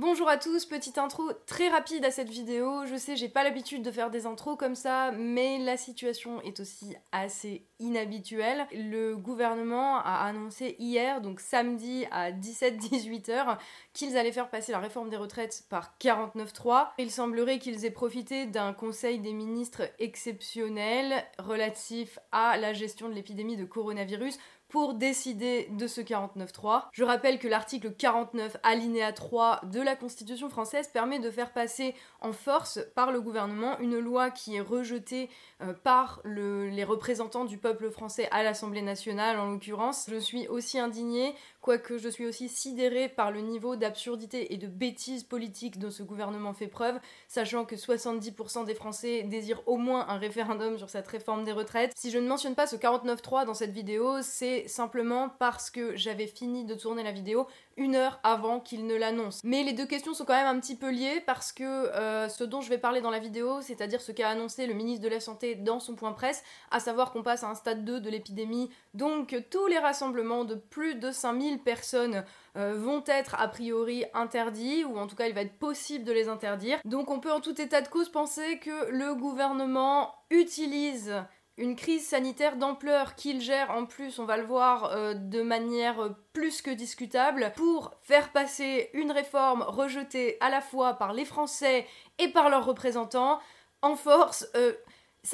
Bonjour à tous, petite intro très rapide à cette vidéo. Je sais, j'ai pas l'habitude de faire des intros comme ça, mais la situation est aussi assez inhabituelle. Le gouvernement a annoncé hier, donc samedi à 17-18h, qu'ils allaient faire passer la réforme des retraites par 49.3. Il semblerait qu'ils aient profité d'un conseil des ministres exceptionnel relatif à la gestion de l'épidémie de coronavirus pour décider de ce 49.3. Je rappelle que l'article 49 alinéa 3 de la Constitution française permet de faire passer en force par le gouvernement une loi qui est rejetée euh, par les représentants du peuple français à l'Assemblée nationale en l'occurrence. Je suis aussi indignée, quoique je suis aussi sidérée par le niveau d'absurdité et de bêtise politique dont ce gouvernement fait preuve, sachant que 70% des Français désirent au moins un référendum sur cette réforme des retraites. Si je ne mentionne pas ce 49.3 dans cette vidéo, c'est simplement parce que j'avais fini de tourner la vidéo une heure avant qu'il ne l'annonce. Mais les deux questions sont quand même un petit peu liées parce que euh, ce dont je vais parler dans la vidéo, c'est-à-dire ce qu'a annoncé le ministre de la Santé dans son point presse, à savoir qu'on passe à un stade 2 de l'épidémie, donc tous les rassemblements de plus de 5000 personnes euh, vont être a priori interdits, ou en tout cas il va être possible de les interdire. Donc on peut en tout état de cause penser que le gouvernement utilise une crise sanitaire d'ampleur qu'il gère en plus, on va le voir, euh, de manière plus que discutable, pour faire passer une réforme rejetée à la fois par les Français et par leurs représentants en force. Euh,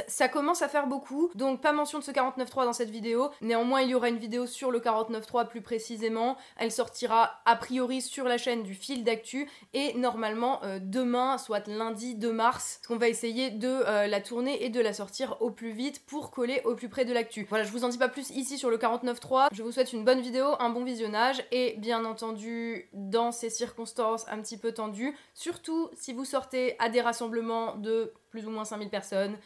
ça, commence à faire beaucoup, donc pas mention de ce 49.3 dans cette vidéo. Néanmoins, il y aura une vidéo sur le 49.3 plus précisément. Elle sortira a priori sur la chaîne du fil d'actu et normalement euh, demain, soit lundi 2 mars, qu'on va essayer de euh, la tourner et de la sortir au plus vite pour coller au plus près de l'actu. Voilà, je vous en dis pas plus ici sur le 49.3. Je vous souhaite une bonne vidéo, un bon visionnage et bien entendu, dans ces circonstances un petit peu tendues, surtout si vous sortez à des rassemblements de plus ou moins 5000 personnes,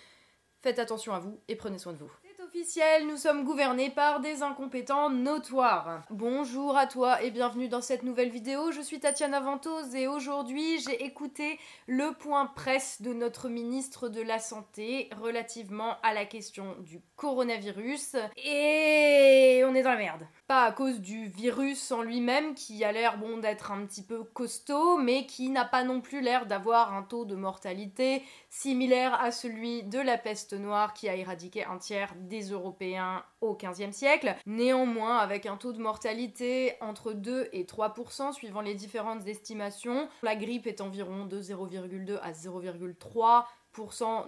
Faites attention à vous et prenez soin de vous. C'est officiel, nous sommes gouvernés par des incompétents notoires. Bonjour à toi et bienvenue dans cette nouvelle vidéo. Je suis Tatiana Ventose et aujourd'hui j'ai écouté le point presse de notre ministre de la Santé relativement à la question du coronavirus. Et on est dans la merde pas à cause du virus en lui-même qui a l'air bon d'être un petit peu costaud, mais qui n'a pas non plus l'air d'avoir un taux de mortalité similaire à celui de la peste noire qui a éradiqué un tiers des Européens au XVe siècle. Néanmoins, avec un taux de mortalité entre 2 et 3% suivant les différentes estimations, la grippe est environ de 0,2 à 0,3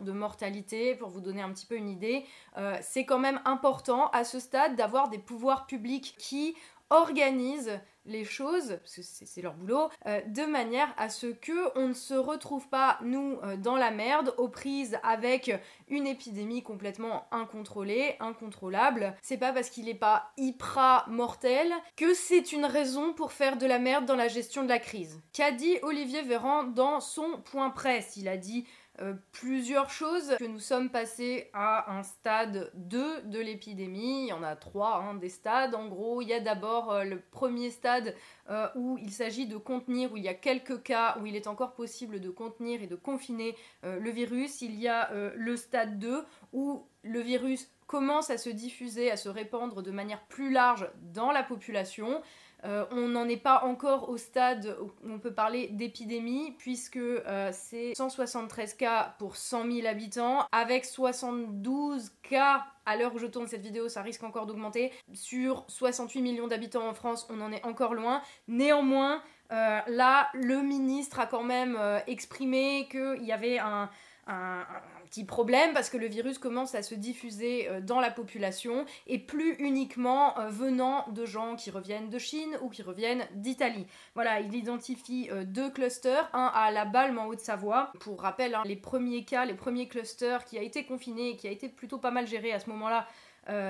de mortalité, pour vous donner un petit peu une idée. Euh, c'est quand même important à ce stade d'avoir des pouvoirs publics qui organisent les choses, parce que c'est leur boulot, euh, de manière à ce que on ne se retrouve pas, nous, euh, dans la merde, aux prises avec une épidémie complètement incontrôlée, incontrôlable. C'est pas parce qu'il est pas hyper mortel que c'est une raison pour faire de la merde dans la gestion de la crise. Qu'a dit Olivier Véran dans son point presse? Il a dit euh, plusieurs choses, que nous sommes passés à un stade 2 de l'épidémie. Il y en a trois hein, des stades. En gros, il y a d'abord euh, le premier stade euh, où il s'agit de contenir, où il y a quelques cas où il est encore possible de contenir et de confiner le virus. Il y a le stade 2 où le virus commence à se diffuser, à se répandre de manière plus large dans la population. Euh, on n'en est pas encore au stade où on peut parler d'épidémie, puisque euh, c'est 173 cas pour 100 000 habitants, avec 72 cas à l'heure où je tourne cette vidéo, ça risque encore d'augmenter. Sur 68 millions d'habitants en France, on en est encore loin. Néanmoins, euh, là, le ministre a quand même exprimé qu'il y avait un, un, petit problème parce que le virus commence à se diffuser euh, dans la population et plus uniquement euh, venant de gens qui reviennent de Chine ou qui reviennent d'Italie. Voilà, il identifie euh, deux clusters, un à La Balme en Haute-Savoie. Pour rappel, hein, les premiers cas, les premiers clusters qui a été confiné et qui a été plutôt pas mal géré à ce moment-là,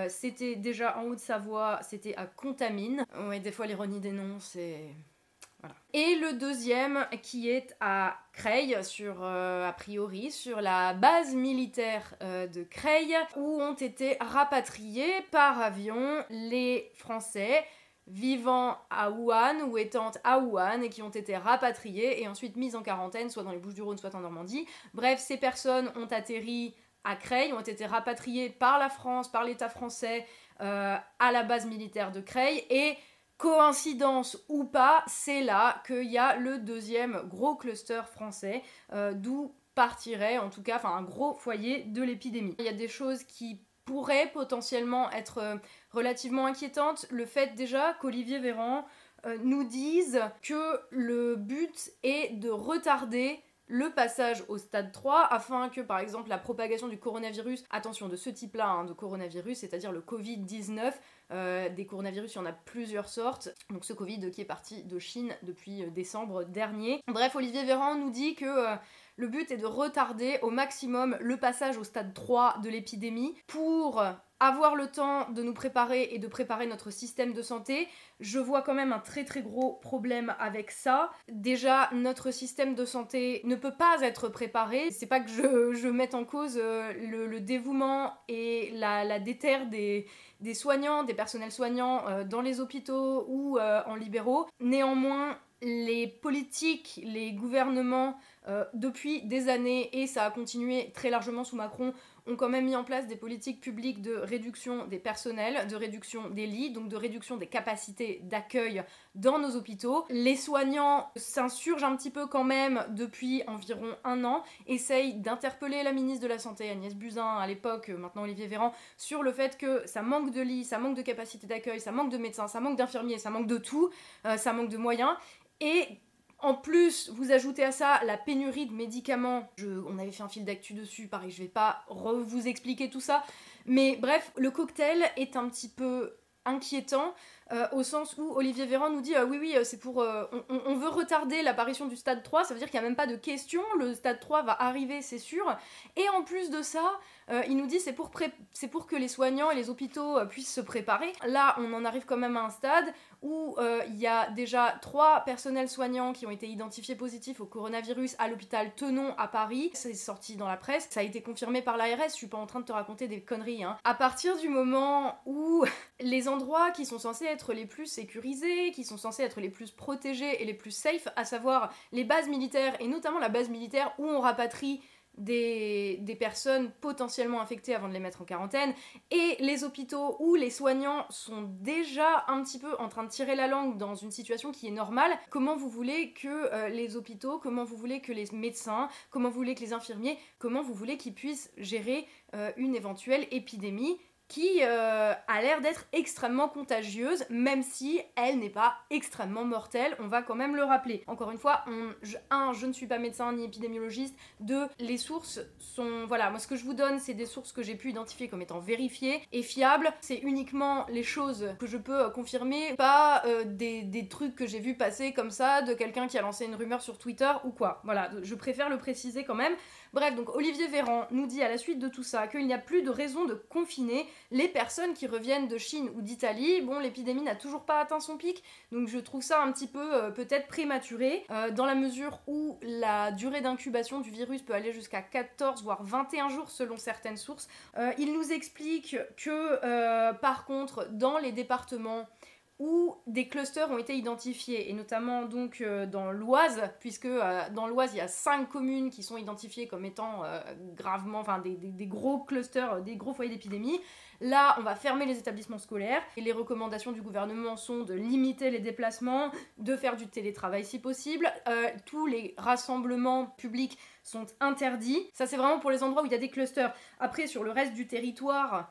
c'était déjà en Haute-Savoie, c'était à Contamine. Ouais, des fois l'ironie des noms, c'est et le deuxième qui est à Creil, sur, euh, a priori sur la base militaire euh, de Creil, où ont été rapatriés par avion les Français vivant à Wuhan ou étant à Wuhan et qui ont été rapatriés et ensuite mis en quarantaine, soit dans les Bouches-du-Rhône, soit en Normandie. Bref, ces personnes ont atterri à Creil, ont été rapatriées par la France, par l'État français, euh, à la base militaire de Creil et Coïncidence ou pas, c'est là qu'il y a le deuxième gros cluster français, euh, d'où partirait en tout cas un gros foyer de l'épidémie. Il y a des choses qui pourraient potentiellement être euh, relativement inquiétantes. Le fait déjà qu'Olivier Véran euh, nous dise que le but est de retarder le passage au stade 3 afin que par exemple la propagation du coronavirus, attention de ce type-là hein, de coronavirus, c'est-à-dire le Covid-19, euh, des coronavirus, il y en a plusieurs sortes. Donc ce Covid qui est parti de Chine depuis euh, décembre dernier. Bref, Olivier Véran nous dit que euh, le but est de retarder au maximum le passage au stade 3 de l'épidémie pour avoir le temps de nous préparer et de préparer notre système de santé, je vois quand même un très très gros problème avec ça. Déjà, notre système de santé ne peut pas être préparé. C'est pas que je, mette en cause euh, le, dévouement et la, la déterre des, des, soignants, des personnels soignants euh, dans les hôpitaux ou euh, en libéraux. Néanmoins, les politiques, les gouvernements, depuis des années, et ça a continué très largement sous Macron, ont quand même mis en place des politiques publiques de réduction des personnels, de réduction des lits, donc de réduction des capacités d'accueil dans nos hôpitaux. Les soignants s'insurgent un petit peu quand même depuis environ un an, essayent d'interpeller la ministre de la Santé, Agnès Buzyn, à l'époque, maintenant Olivier Véran, sur le fait que ça manque de lits, ça manque de capacités d'accueil, ça manque de médecins, ça manque d'infirmiers, ça manque de tout, euh, ça manque de moyens. Et en plus, vous ajoutez à ça la pénurie de médicaments. on avait fait un fil d'actu dessus, pareil, je vais pas vous expliquer tout ça. Mais bref, le cocktail est un petit peu inquiétant euh, au sens où Olivier Véran nous dit euh, oui oui euh, c'est pour on, veut retarder l'apparition du stade 3 ça veut dire qu'il n'y a même pas de question le stade 3 va arriver c'est sûr et en plus de ça il nous dit c'est pour, c'est pour que les soignants et les hôpitaux puissent se préparer. Là, on en arrive quand même à un stade où euh, il y a déjà trois personnels soignants qui ont été identifiés positifs au coronavirus à l'hôpital Tenon à Paris. C'est sorti dans la presse, ça a été confirmé par l'ARS, je suis pas en train de te raconter des conneries. Hein. À partir du moment où les endroits qui sont censés être les plus sécurisés, qui sont censés être les plus protégés et les plus safe, à savoir les bases militaires et notamment la base militaire où on rapatrie des, personnes potentiellement infectées avant de les mettre en quarantaine, et les hôpitaux où les soignants sont déjà un petit peu en train de tirer la langue dans une situation qui est normale, comment vous voulez que euh, les hôpitaux, comment vous voulez que les médecins, comment vous voulez que les infirmiers, comment vous voulez qu'ils puissent gérer euh, une éventuelle épidémie qui euh, a l'air d'être extrêmement contagieuse, même si elle n'est pas extrêmement mortelle, on va quand même le rappeler. Encore une fois, je, un, je ne suis pas médecin ni épidémiologiste, deux, les sources sont... Voilà, moi ce que je vous donne, c'est des sources que j'ai pu identifier comme étant vérifiées et fiables, c'est uniquement les choses que je peux euh, confirmer, pas euh, des, des, trucs que j'ai vu passer comme ça, de quelqu'un qui a lancé une rumeur sur Twitter ou quoi. Voilà, je préfère le préciser quand même. Bref, donc Olivier Véran nous dit à la suite de tout ça qu'il n'y a plus de raison de confiner les personnes qui reviennent de Chine ou d'Italie. Bon, l'épidémie n'a toujours pas atteint son pic, donc je trouve ça un petit peu euh, peut-être prématuré, euh, dans la mesure où la durée d'incubation du virus peut aller jusqu'à 14 voire 21 jours selon certaines sources. Euh, il nous explique que par contre, dans les départements où des clusters ont été identifiés, et notamment donc euh, dans l'Oise, puisque euh, dans l'Oise, il y a cinq communes qui sont identifiées comme étant euh, gravement, enfin des, des, gros clusters, des gros foyers d'épidémie. Là, on va fermer les établissements scolaires, et les recommandations du gouvernement sont de limiter les déplacements, de faire du télétravail si possible. tous les rassemblements publics sont interdits. Ça, c'est vraiment pour les endroits où il y a des clusters. Après, sur le reste du territoire,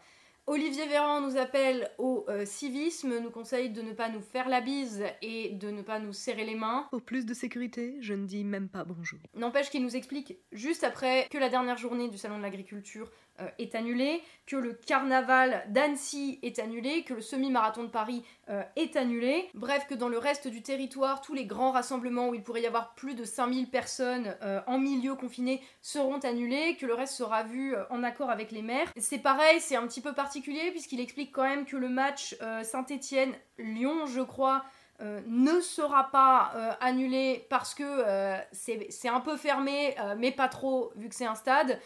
Olivier Véran nous appelle au euh, civisme, nous conseille de ne pas nous faire la bise et de ne pas nous serrer les mains. Pour plus de sécurité, je ne dis même pas bonjour. N'empêche qu'il nous explique juste après que la dernière journée du Salon de l'Agriculture euh, est annulé, que le carnaval d'Annecy est annulé, que le semi-marathon de Paris euh, est annulé. Bref, que dans le reste du territoire, tous les grands rassemblements où il pourrait y avoir plus de 5000 personnes euh, en milieu confiné seront annulés, que le reste sera vu en accord avec les maires. C'est pareil, c'est un petit peu particulier puisqu'il explique quand même que le match Saint-Étienne-Lyon, je crois, ne sera pas annulé parce que c'est un peu fermé, mais pas trop vu que c'est un stade.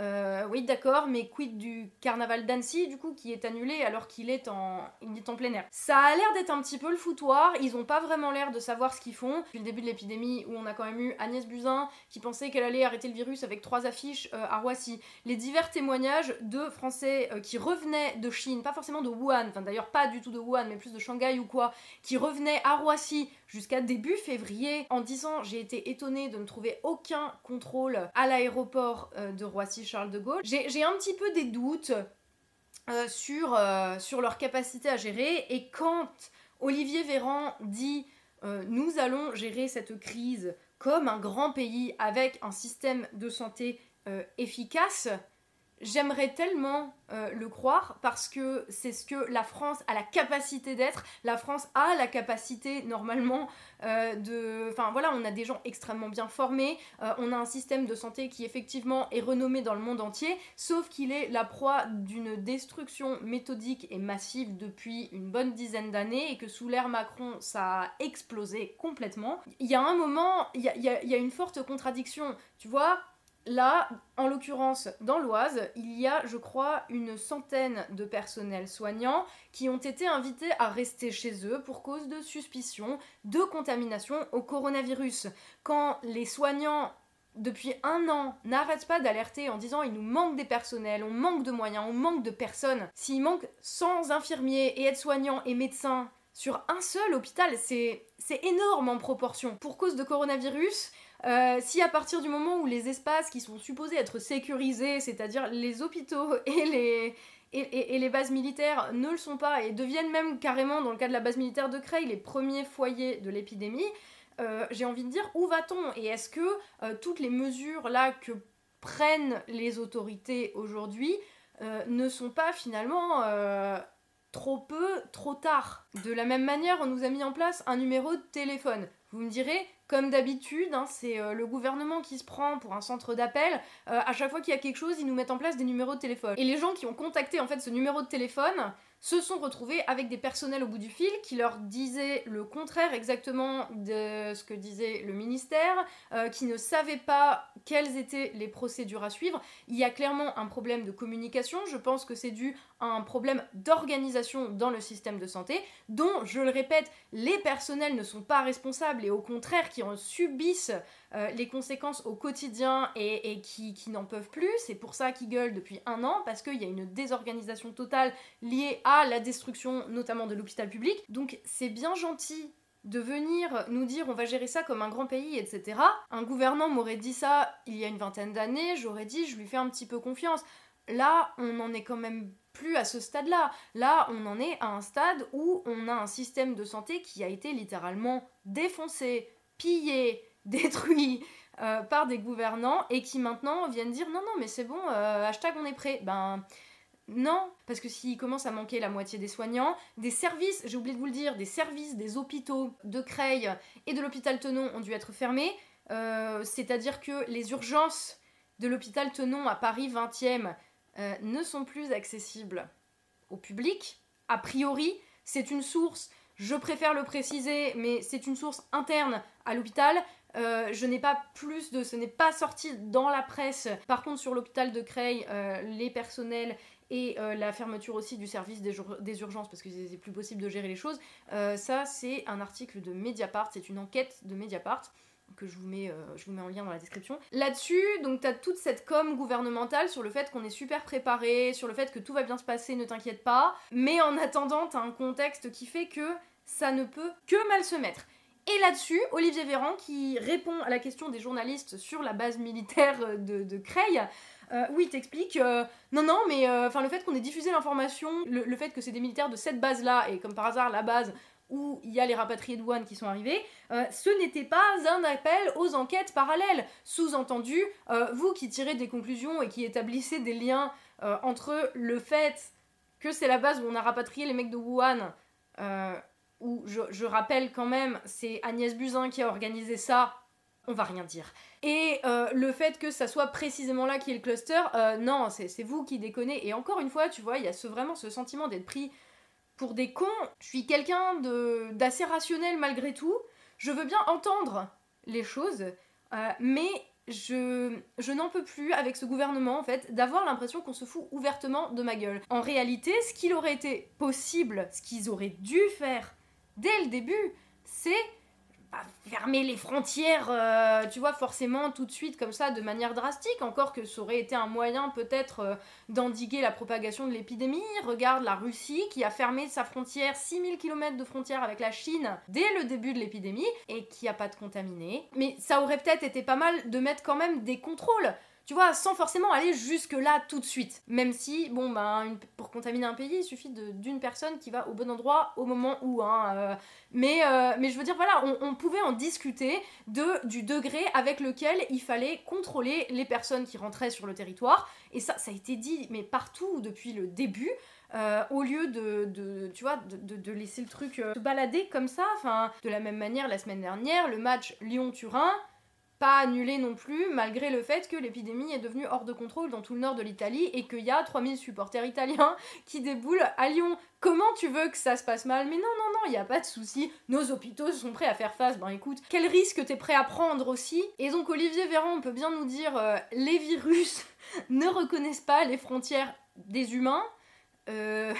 Euh, oui, d'accord, mais quid du carnaval d'Annecy, du coup, qui est annulé alors qu'il est, en... Est en plein air? Ça a l'air d'être un petit peu le foutoir, ils ont pas vraiment l'air de savoir ce qu'ils font. Depuis le début de l'épidémie, où on a quand même eu Agnès Buzyn qui pensait qu'elle allait arrêter le virus avec trois affiches euh, à Roissy. Les divers témoignages de Français euh, qui revenaient de Chine, pas forcément de Wuhan, enfin d'ailleurs pas du tout de Wuhan, mais plus de Shanghai ou quoi, qui revenaient à Roissy jusqu'à début février en disant j'ai été étonnée de ne trouver aucun contrôle à l'aéroport de Roissy Charles de Gaulle. J'ai un petit peu des doutes euh, sur, euh, sur leur capacité à gérer et quand Olivier Véran dit euh, nous allons gérer cette crise comme un grand pays avec un système de santé efficace, J'aimerais tellement euh, le croire parce que c'est ce que la France a la capacité d'être. La France a la capacité normalement euh, de... Enfin voilà, on a des gens extrêmement bien formés, euh, on a un système de santé qui effectivement est renommé dans le monde entier, sauf qu'il est la proie d'une destruction méthodique et massive depuis une bonne dizaine d'années et que sous l'ère Macron ça a explosé complètement. Il y a un moment, il y a, y a une forte contradiction. Tu vois, Là, en l'occurrence, dans l'Oise, il y a, je crois, une centaine de personnels soignants qui ont été invités à rester chez eux pour cause de suspicion de contamination au coronavirus. Quand les soignants depuis un an, n'arrêtent pas d'alerter en disant il nous manque des personnels, on manque de moyens, on manque de personnes. S'il manque 100 infirmiers et aides-soignants et médecins sur un seul hôpital, c'est énorme en proportion. Pour cause de coronavirus, euh, si à partir du moment où les espaces qui sont supposés être sécurisés, c'est-à-dire les hôpitaux et les, bases militaires ne le sont pas et deviennent même carrément, dans le cas de la base militaire de Creil, les premiers foyers de l'épidémie, euh, j'ai envie de dire où va-t-on Et est-ce que euh, toutes les mesures là que prennent les autorités aujourd'hui ne sont pas finalement trop peu, trop tard? De la même manière, on nous a mis en place un numéro de téléphone. Vous me direz, comme d'habitude, hein, c'est euh, le gouvernement qui se prend pour un centre d'appel. Euh, à chaque fois qu'il y a quelque chose, ils nous mettent en place des numéros de téléphone. Et les gens qui ont contacté en fait ce numéro de téléphone, se sont retrouvés avec des personnels au bout du fil qui leur disaient le contraire exactement de ce que disait le ministère, euh, qui ne savaient pas quelles étaient les procédures à suivre. Il y a clairement un problème de communication, je pense que c'est dû un problème d'organisation dans le système de santé, dont, je le répète, les personnels ne sont pas responsables et au contraire qui en subissent euh, les conséquences au quotidien et, qui, n'en peuvent plus. C'est pour ça qu'ils gueulent depuis un an, parce qu'il y a une désorganisation totale liée à la destruction notamment de l'hôpital public. Donc c'est bien gentil de venir nous dire on va gérer ça comme un grand pays, etc. Un gouvernant m'aurait dit ça il y a une vingtaine d'années, j'aurais dit je lui fais un petit peu confiance. Là, on n'en est quand même plus à ce stade-là. Là, on en est à un stade où on a un système de santé qui a été littéralement défoncé, pillé, détruit euh, par des gouvernants et qui maintenant viennent dire non, non, mais c'est bon, euh, hashtag on est prêt. Ben. Non, parce que s'il commence à manquer la moitié des soignants, des services, j'ai oublié de vous le dire, des services des hôpitaux de Creil et de l'hôpital Tenon ont dû être fermés, euh, c'est-à-dire que les urgences de l'hôpital Tenon à Paris 20e ne sont plus accessibles au public. A priori, c'est une source, je préfère le préciser, mais c'est une source interne à l'hôpital. Euh, je n'ai pas plus de. Ce n'est pas sorti dans la presse. Par contre, sur l'hôpital de Creil, euh, les personnels et euh, la fermeture aussi du service des, urgences parce que c'est plus possible de gérer les choses. ça, c'est un article de Mediapart, c'est une enquête de Mediapart que je vous mets, je vous mets en lien dans la description. Là-dessus, donc t'as toute cette com gouvernementale sur le fait qu'on est super préparé, sur le fait que tout va bien se passer, ne t'inquiète pas. Mais en attendant, t'as un contexte qui fait que ça ne peut que mal se mettre. Et là-dessus, Olivier Véran, qui répond à la question des journalistes sur la base militaire de, de Creil, euh, où il t'explique euh, non, non, mais euh, le fait qu'on ait diffusé l'information, le, fait que c'est des militaires de cette base-là, et comme par hasard la base où il y a les rapatriés de Wuhan qui sont arrivés, ce n'était pas un appel aux enquêtes parallèles. Sous-entendu, vous qui tirez des conclusions et qui établissez des liens entre le fait que c'est la base où on a rapatrié les mecs de Wuhan, où je, rappelle quand même, c'est Agnès Buzyn qui a organisé ça, on va rien dire. Et euh, le fait que ça soit précisément là qui est le cluster, euh, non, c'est vous qui déconnez. Et encore une fois, tu vois, il y a vraiment ce sentiment d'être pris pour des cons. Je suis quelqu'un d'assez rationnel malgré tout. Je veux bien entendre les choses, euh, mais je, je n'en peux plus avec ce gouvernement en fait d'avoir l'impression qu'on se fout ouvertement de ma gueule. En réalité, ce qu'il aurait été possible, ce qu'ils auraient dû faire dès le début, c'est fermer les frontières, euh, tu vois, forcément tout de suite comme ça, de manière drastique, encore que ça aurait été un moyen peut-être euh, d'endiguer la propagation de l'épidémie. Regarde la Russie qui a fermé sa frontière, 6000 km de frontière avec la Chine dès le début de l'épidémie, et qui a pas de contaminés. Mais ça aurait peut-être été pas mal de mettre quand même des contrôles tu vois, sans forcément aller jusque-là tout de suite. Même si, bon, ben, pour contaminer un pays, il suffit d'une personne qui va au bon endroit au moment où. Hein, euh. mais, euh, mais je veux dire, voilà, on, pouvait en discuter de, du degré avec lequel il fallait contrôler les personnes qui rentraient sur le territoire. Et ça, ça a été dit, mais partout depuis le début. Euh, au lieu de, de tu vois, de, laisser le truc se balader comme ça. Enfin, de la même manière, la semaine dernière, le match Lyon-Turin, pas annulé non plus, malgré le fait que l'épidémie est devenue hors de contrôle dans tout le nord de l'Italie et qu'il y a 3000 supporters italiens qui déboulent à Lyon. Comment tu veux que ça se passe mal? Mais non, non, non, il n'y a pas de souci. Nos hôpitaux sont prêts à faire face. Ben écoute, quel risque t'es prêt à prendre aussi? Et donc Olivier Véran, on peut bien nous dire, euh, les virus ne reconnaissent pas les frontières des humains. Euh,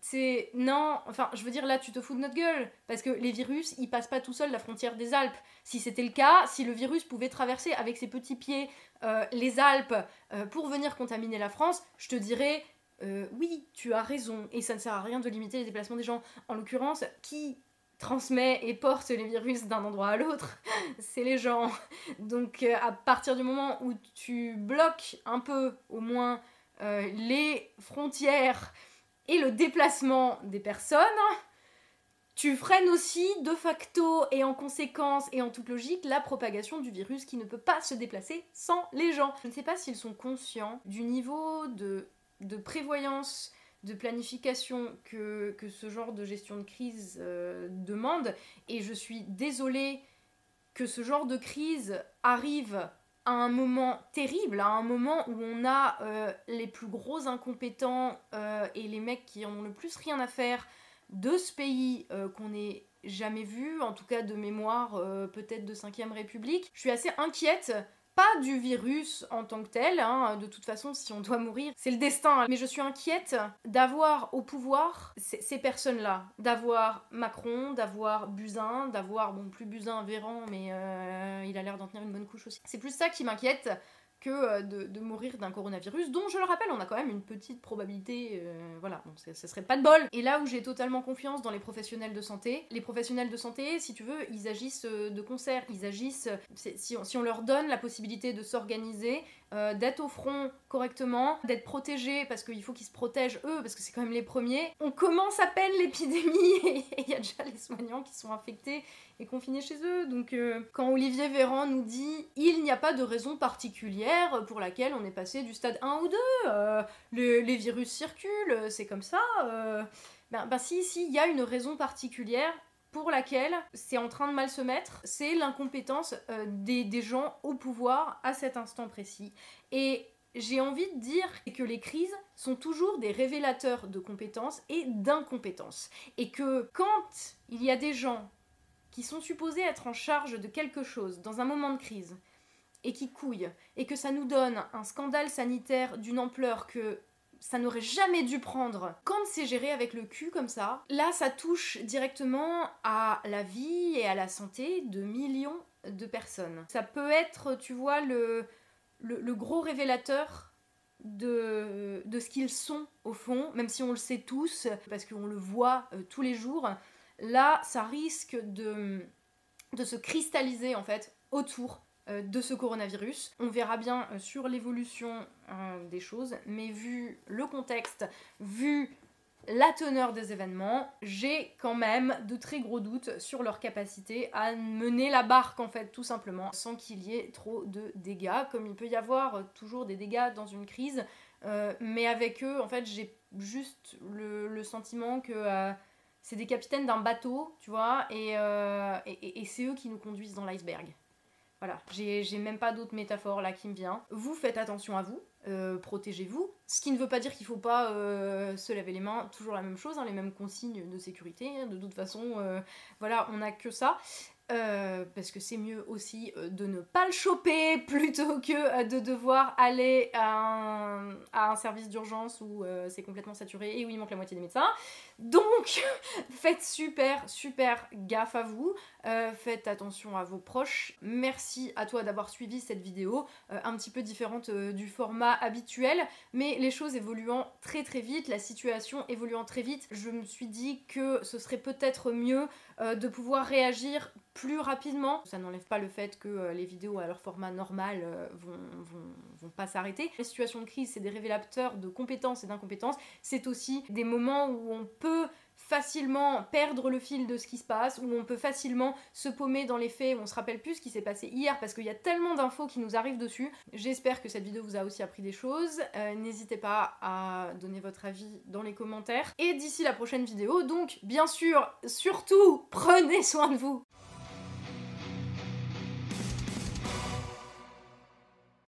c'est non, enfin, je veux dire là, tu te fous de notre gueule parce que les virus, ils passent pas tout seuls la frontière des Alpes. Si c'était le cas, si le virus pouvait traverser avec ses petits pieds euh, les Alpes euh, pour venir contaminer la France, je te dirais euh, oui, tu as raison et ça ne sert à rien de limiter les déplacements des gens. En l'occurrence, qui transmet et porte les virus d'un endroit à l'autre, c'est les gens. Donc à partir du moment où tu bloques un peu au moins les frontières et le déplacement des personnes, tu freines aussi de facto et en conséquence et en toute logique la propagation du virus qui ne peut pas se déplacer sans les gens. Je ne sais pas s'ils sont conscients du niveau de, prévoyance, de planification que, que, ce genre de gestion de crise euh, demande et je suis désolée que ce genre de crise arrive à un moment terrible, à un moment où on a euh, les plus gros incompétents euh, et les mecs qui en ont le plus rien à faire de ce pays euh, qu'on n'ait jamais vu, en tout cas de mémoire peut-être de 5ème République. Je suis assez inquiète pas du virus en tant que tel, hein. de toute façon si on doit mourir, c'est le destin, mais je suis inquiète d'avoir au pouvoir ces personnes-là, d'avoir Macron, d'avoir Buzyn, d'avoir, bon plus Buzyn, Véran, mais euh, il a l'air d'en tenir une bonne couche aussi. C'est plus ça qui m'inquiète que euh, de, mourir d'un coronavirus, dont je le rappelle, on a quand même une petite probabilité, euh, voilà, donc ce serait pas de bol. Et là où j'ai totalement confiance dans les professionnels de santé, les professionnels de santé, si tu veux, ils agissent euh, de concert, ils agissent, si on leur donne la possibilité de s'organiser, d'être au front correctement, d'être protégés, parce qu'il faut qu'ils se protègent eux, parce que c'est quand même les premiers. On commence à peine l'épidémie et il y a déjà les soignants qui sont infectés et confinés chez eux. Donc euh, quand Olivier Véran nous dit il n'y a pas de raison particulière pour laquelle on est passé du stade 1 ou 2, euh, les, virus circulent, c'est comme ça. Euh, ben, ben, si, si, il y a une raison particulière pour laquelle c'est en train de mal se mettre, c'est l'incompétence des, des gens au pouvoir à cet instant précis. Et j'ai envie de dire que les crises sont toujours des révélateurs de compétences et d'incompétences. Et que quand il y a des gens qui sont supposés être en charge de quelque chose dans un moment de crise et qui couillent et que ça nous donne un scandale sanitaire d'une ampleur que ça n'aurait jamais dû prendre. Quand c'est géré avec le cul comme ça, là ça touche directement à la vie et à la santé de millions de personnes. Ça peut être, tu vois, le, gros révélateur de, de ce qu'ils sont au fond, même si on le sait tous, parce qu'on le voit euh, tous les jours, là, ça risque de, se cristalliser en fait autour euh, de ce coronavirus. On verra bien euh, sur l'évolution euh, des choses, mais vu le contexte, vu la teneur des événements, j'ai quand même de très gros doutes sur leur capacité à mener la barque en fait tout simplement sans qu'il y ait trop de dégâts comme il peut y avoir toujours des dégâts dans une crise mais avec eux en fait j'ai juste le, sentiment que c'est des capitaines d'un bateau, tu vois, euh, et, c'est eux qui nous conduisent dans l'iceberg. Voilà, j'ai même pas d'autre métaphore là qui me vient. Vous faites attention à vous, euh, protégez-vous. Ce qui ne veut pas dire qu'il faut pas euh, se laver les mains, toujours la même chose, hein, les mêmes consignes de sécurité. De toute façon, voilà, on a que ça. Euh, parce que c'est mieux aussi euh, de ne pas le choper plutôt que euh, de devoir aller à un, service d'urgence où c'est complètement saturé et où il manque la moitié des médecins. Donc, faites super, super gaffe à vous. faites attention à vos proches. Merci à toi d'avoir suivi cette vidéo, un petit peu différente du format habituel, mais les choses évoluant très très vite, la situation évoluant très vite, je me suis dit que ce serait peut-être mieux de pouvoir réagir plus rapidement. Ça n'enlève pas le fait que euh, les vidéos à leur format normal euh, vont, vont, pas s'arrêter. Les situations de crise, c'est des révélateurs de compétences et d'incompétences. C'est aussi des moments où on peut facilement perdre le fil de ce qui se passe, où on peut facilement se paumer dans les faits, où on se rappelle plus ce qui s'est passé hier parce qu'il y a tellement d'infos qui nous arrivent dessus. J'espère que cette vidéo vous a aussi appris des choses. Euh, n'hésitez pas à donner votre avis dans les commentaires. Et d'ici la prochaine vidéo, donc bien sûr, surtout, prenez soin de vous